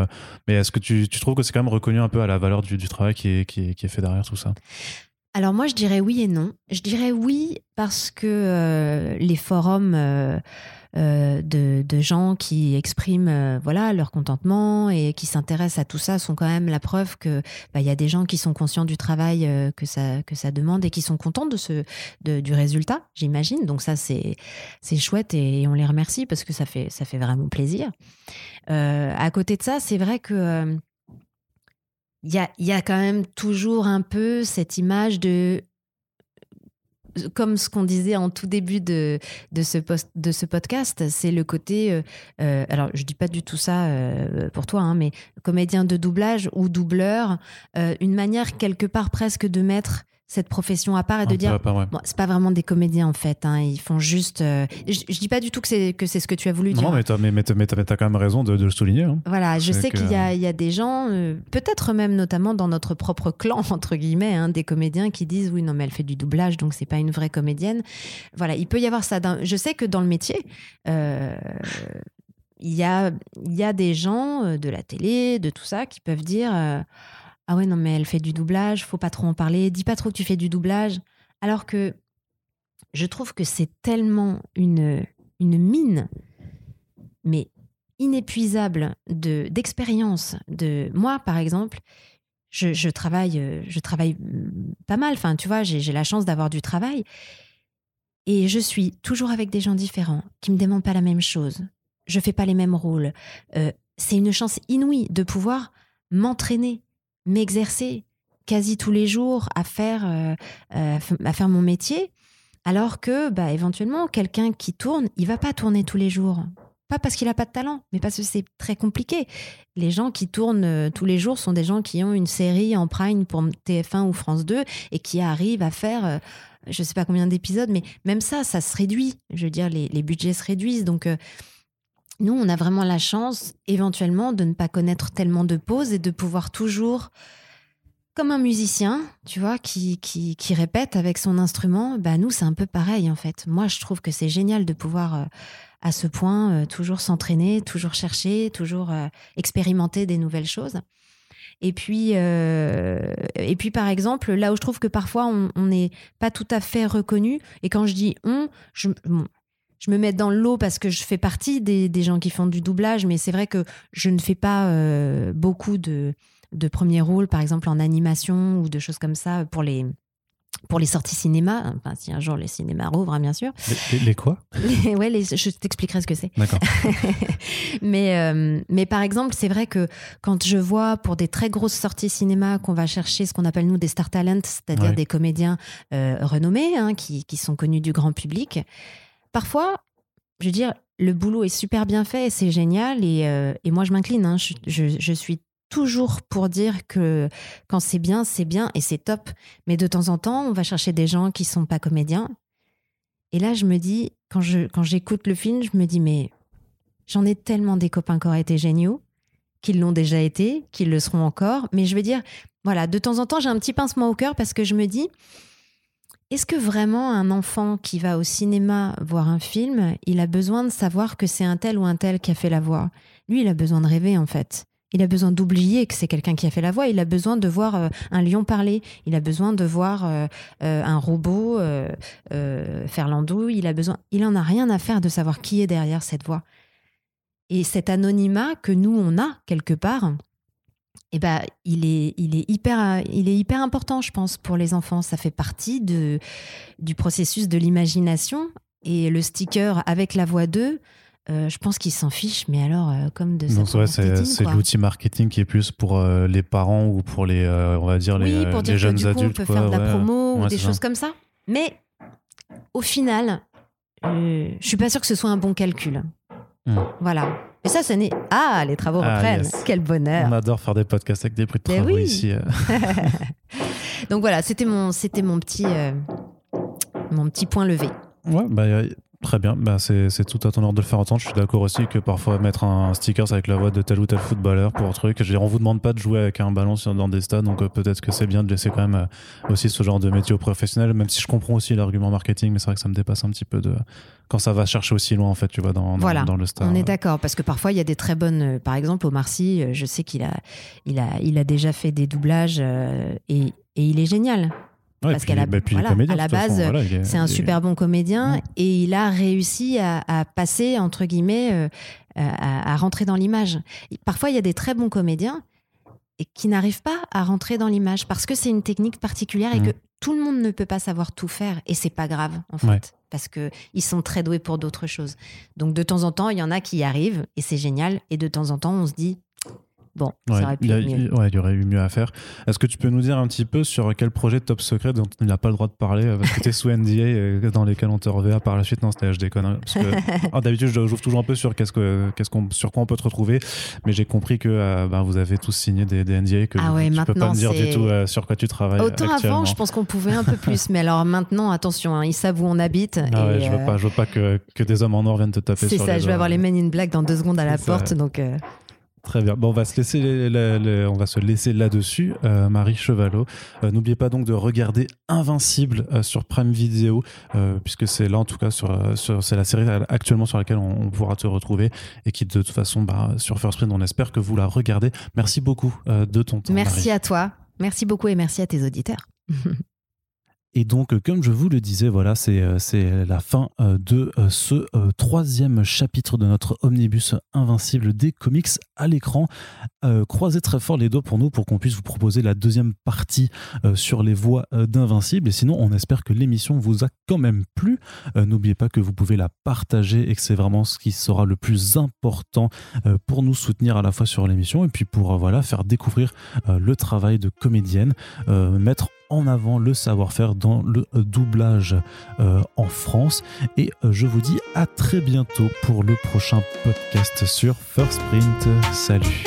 mais est-ce que tu, tu trouves que c'est quand même reconnu un peu à la valeur du, du travail qui est, qui, est, qui est fait derrière tout ça? Alors moi, je dirais oui et non. Je dirais oui parce que euh, les forums euh, euh, de, gens qui expriment voilà leur contentement et qui s'intéressent à tout ça sont quand même la preuve que bah, il y a des gens qui sont conscients du travail que ça que ça demande et qui sont contents de ce du résultat, j'imagine. Donc ça c'est c'est chouette et on les remercie parce que ça fait ça fait vraiment plaisir. À côté de ça, c'est vrai que il y a, y a quand même toujours un peu cette image de comme ce qu'on disait en tout début de, de, ce, de ce podcast, c'est le côté. euh, euh, alors, je dis pas du tout ça euh, pour toi, hein, mais comédien de doublage ou doubleur, une manière quelque part presque de mettre cette profession à part et de dire ouais. Bon, c'est pas vraiment des comédiens en fait. hein, Ils font juste. euh, je, je dis pas du tout que c'est que c'est ce que tu as voulu Non, dire. non, mais t'as mais, mais t'as- mais t'as quand même raison de, de le souligner. hein. Voilà, je sais qu'il y a, il y a des gens, euh, peut-être même notamment dans notre propre clan, entre guillemets, hein, des comédiens qui disent oui, non, mais elle fait du doublage, donc c'est pas une vraie comédienne. Voilà, il peut y avoir ça. Je sais que dans le métier, euh, il y, a, il y a des gens de la télé, de tout ça, qui peuvent dire ah ouais, non, mais elle fait du doublage, faut pas trop en parler, dis pas trop que tu fais du doublage. Alors que je trouve que c'est tellement une, une mine, mais inépuisable de d'expérience. De moi, par exemple, je, je travaille, euh, je travaille mm, pas mal. Enfin, tu vois, j'ai la chance d'avoir du travail et je suis toujours avec des gens différents qui me demandent pas la même chose. Je fais pas les mêmes rôles. Euh, c'est une chance inouïe de pouvoir m'entraîner, m'exercer quasi tous les jours à faire euh, euh, à faire mon métier. Alors que, bah, éventuellement, quelqu'un qui tourne, il va pas tourner tous les jours. Pas parce qu'il a pas de talent, mais parce que c'est très compliqué. Les gens qui tournent euh, tous les jours sont des gens qui ont une série en prime pour TF1 ou France 2 et qui arrivent à faire, je sais pas combien d'épisodes, mais même ça, ça se réduit. Je veux dire, les, les budgets se réduisent. Donc, nous, on a vraiment la chance, éventuellement, de ne pas connaître tellement de pauses et de pouvoir toujours comme un musicien, tu vois, qui, qui, qui répète avec son instrument, bah nous, c'est un peu pareil en fait. Moi, je trouve que c'est génial de pouvoir euh, à ce point euh, toujours s'entraîner, toujours chercher, toujours euh, expérimenter des nouvelles choses. Et puis, et puis, par exemple, là où je trouve que parfois on n'est pas tout à fait reconnu, et quand je dis on, je, je me mets dans l'eau parce que je fais partie des, des, gens qui font du doublage, mais c'est vrai que je ne fais pas beaucoup de, de premier rôle, par exemple en animation ou de choses comme ça pour les, pour les sorties cinéma, enfin, si un jour les cinémas rouvrent, hein, bien sûr. Les, quoi? Ouais, je t'expliquerai ce que c'est. D'accord. mais, euh, mais par exemple, c'est vrai que quand je vois pour des très grosses sorties cinéma qu'on va chercher ce qu'on appelle nous des star talents, c'est-à-dire des comédiens euh, renommés, hein, qui, qui, sont connus du grand public, parfois, je veux dire, le boulot est super bien fait, c'est génial, et, euh, et, moi je m'incline, hein, je, suis toujours pour dire que quand c'est bien, c'est bien et c'est top. Mais de temps en temps, on va chercher des gens qui sont pas comédiens. Et là, je me dis, quand j'écoute le film, je me dis, mais j'en ai tellement des copains qui auraient été géniaux, qui l'ont déjà été, qui le seront encore. Mais je veux dire, voilà, de temps en temps, j'ai un petit pincement au cœur parce que je me dis, est-ce que vraiment un enfant qui va au cinéma voir un film, il a besoin de savoir que c'est un tel ou un tel qui a fait la voix? Lui, il a besoin de rêver en fait. Il a besoin d'oublier que c'est quelqu'un qui a fait la voix. Il a besoin de voir euh, un lion parler. Il a besoin de voir euh, euh, un robot faire l'andouille. Il a besoin. Il en a rien à faire de savoir qui est derrière cette voix. Et cet anonymat que nous on a quelque part, eh ben, il est, il est hyper, il est hyper important, je pense, pour les enfants. Ça fait partie de, du processus de l'imagination. Et le sticker avec la voix d'eux, euh, je pense qu'ils s'en fichent, mais alors euh, comme de Donc ouais, c'est l'outil marketing qui est plus pour euh, les parents ou pour les, on va dire les, pour dire jeunes que, du adultes. On peut faire de la promo ou des choses comme ça. Mais au final, je suis pas sûr que ce soit un bon calcul. Hmm. Voilà. Et ça, ce n'est. Ah, les travaux ah, reprennent. Quel bonheur. On adore faire des podcasts avec des bruits de travaux ici. Donc voilà, c'était mon, c'était mon petit, mon petit point levé. Ouais, bah, Très bien, bah c'est tout à ton ordre de le faire entendre. Je suis d'accord aussi que parfois mettre un sticker avec la voix de tel ou tel footballeur pour un truc. Je on vous demande pas de jouer avec un ballon dans des stades, donc euh, peut-être que c'est bien de laisser quand même euh, aussi ce genre de métier aux professionnels, même si je comprends aussi l'argument marketing, mais c'est vrai que ça me dépasse un petit peu de quand ça va chercher aussi loin en fait, tu vois, dans, dans, le stade. On est d'accord parce que parfois il y a des très bonnes, euh, par exemple au Marcy, je sais qu'il a, il a, il a déjà fait des doublages et, et il est génial parce qu'à la, bah, à la base, c'est un super bon comédien et il a réussi à, passer, entre guillemets, euh, à, rentrer dans l'image. Parfois, il y a des très bons comédiens qui n'arrivent pas à rentrer dans l'image parce que c'est une technique particulière et mm. que tout le monde ne peut pas savoir tout faire et c'est pas grave en fait parce que ils sont très doués pour d'autres choses. Donc de temps en temps, il y en a qui y arrivent et c'est génial et de temps en temps, on se dit Bon, ça aurait pu mieux. Ouais, il y aurait eu mieux à faire. Est-ce que tu peux nous dire un petit peu sur quel projet Top Secret dont il n'a pas le droit de parler euh, parce que tu es sous NDA euh, dans lesquels on te reverra par la suite? Non, c'était HD conneries. Ah, d'habitude, j'ouvre toujours un peu sur, qu'est-ce que, qu'est-ce qu'on, sur quoi on peut te retrouver, mais j'ai compris que euh, ben, vous avez tous signé des, des NDA que ah ouais, tu ne peux pas me dire du tout sur quoi tu travailles. Autant avant, je pense qu'on pouvait un peu plus, mais alors maintenant, attention, hein, ils savent où on habite. Ah ouais, je veux pas, je veux pas que, que des hommes en or viennent te taper C'est ça, je vais avoir les Men in Black dans deux secondes à la porte, donc. Très bien. Bon, on va se laisser, on va se laisser là-dessus, euh, Marie Chevalot. Euh, n'oubliez pas donc de regarder Invincible euh, sur Prime Video, puisque c'est là en tout cas sur, c'est la série actuellement sur laquelle on, pourra te retrouver et qui de toute façon bah, sur First Print, on espère que vous la regardez. Merci beaucoup de ton temps. Merci à toi. Merci beaucoup et merci à tes auditeurs. Et donc, comme je vous le disais, voilà, c'est euh, la fin euh, de euh, ce troisième chapitre de notre omnibus invincible des comics à l'écran. croisez très fort les doigts pour nous pour qu'on puisse vous proposer la deuxième partie sur les voix d'Invincible. Et sinon, on espère que l'émission vous a quand même plu. N'oubliez pas que vous pouvez la partager et que c'est vraiment ce qui sera le plus important pour nous soutenir à la fois sur l'émission et puis pour voilà, faire découvrir le travail de comédienne, mettre en avant le savoir-faire dans le doublage euh, en France. Et euh, je vous dis à très bientôt pour le prochain podcast sur First Print. Salut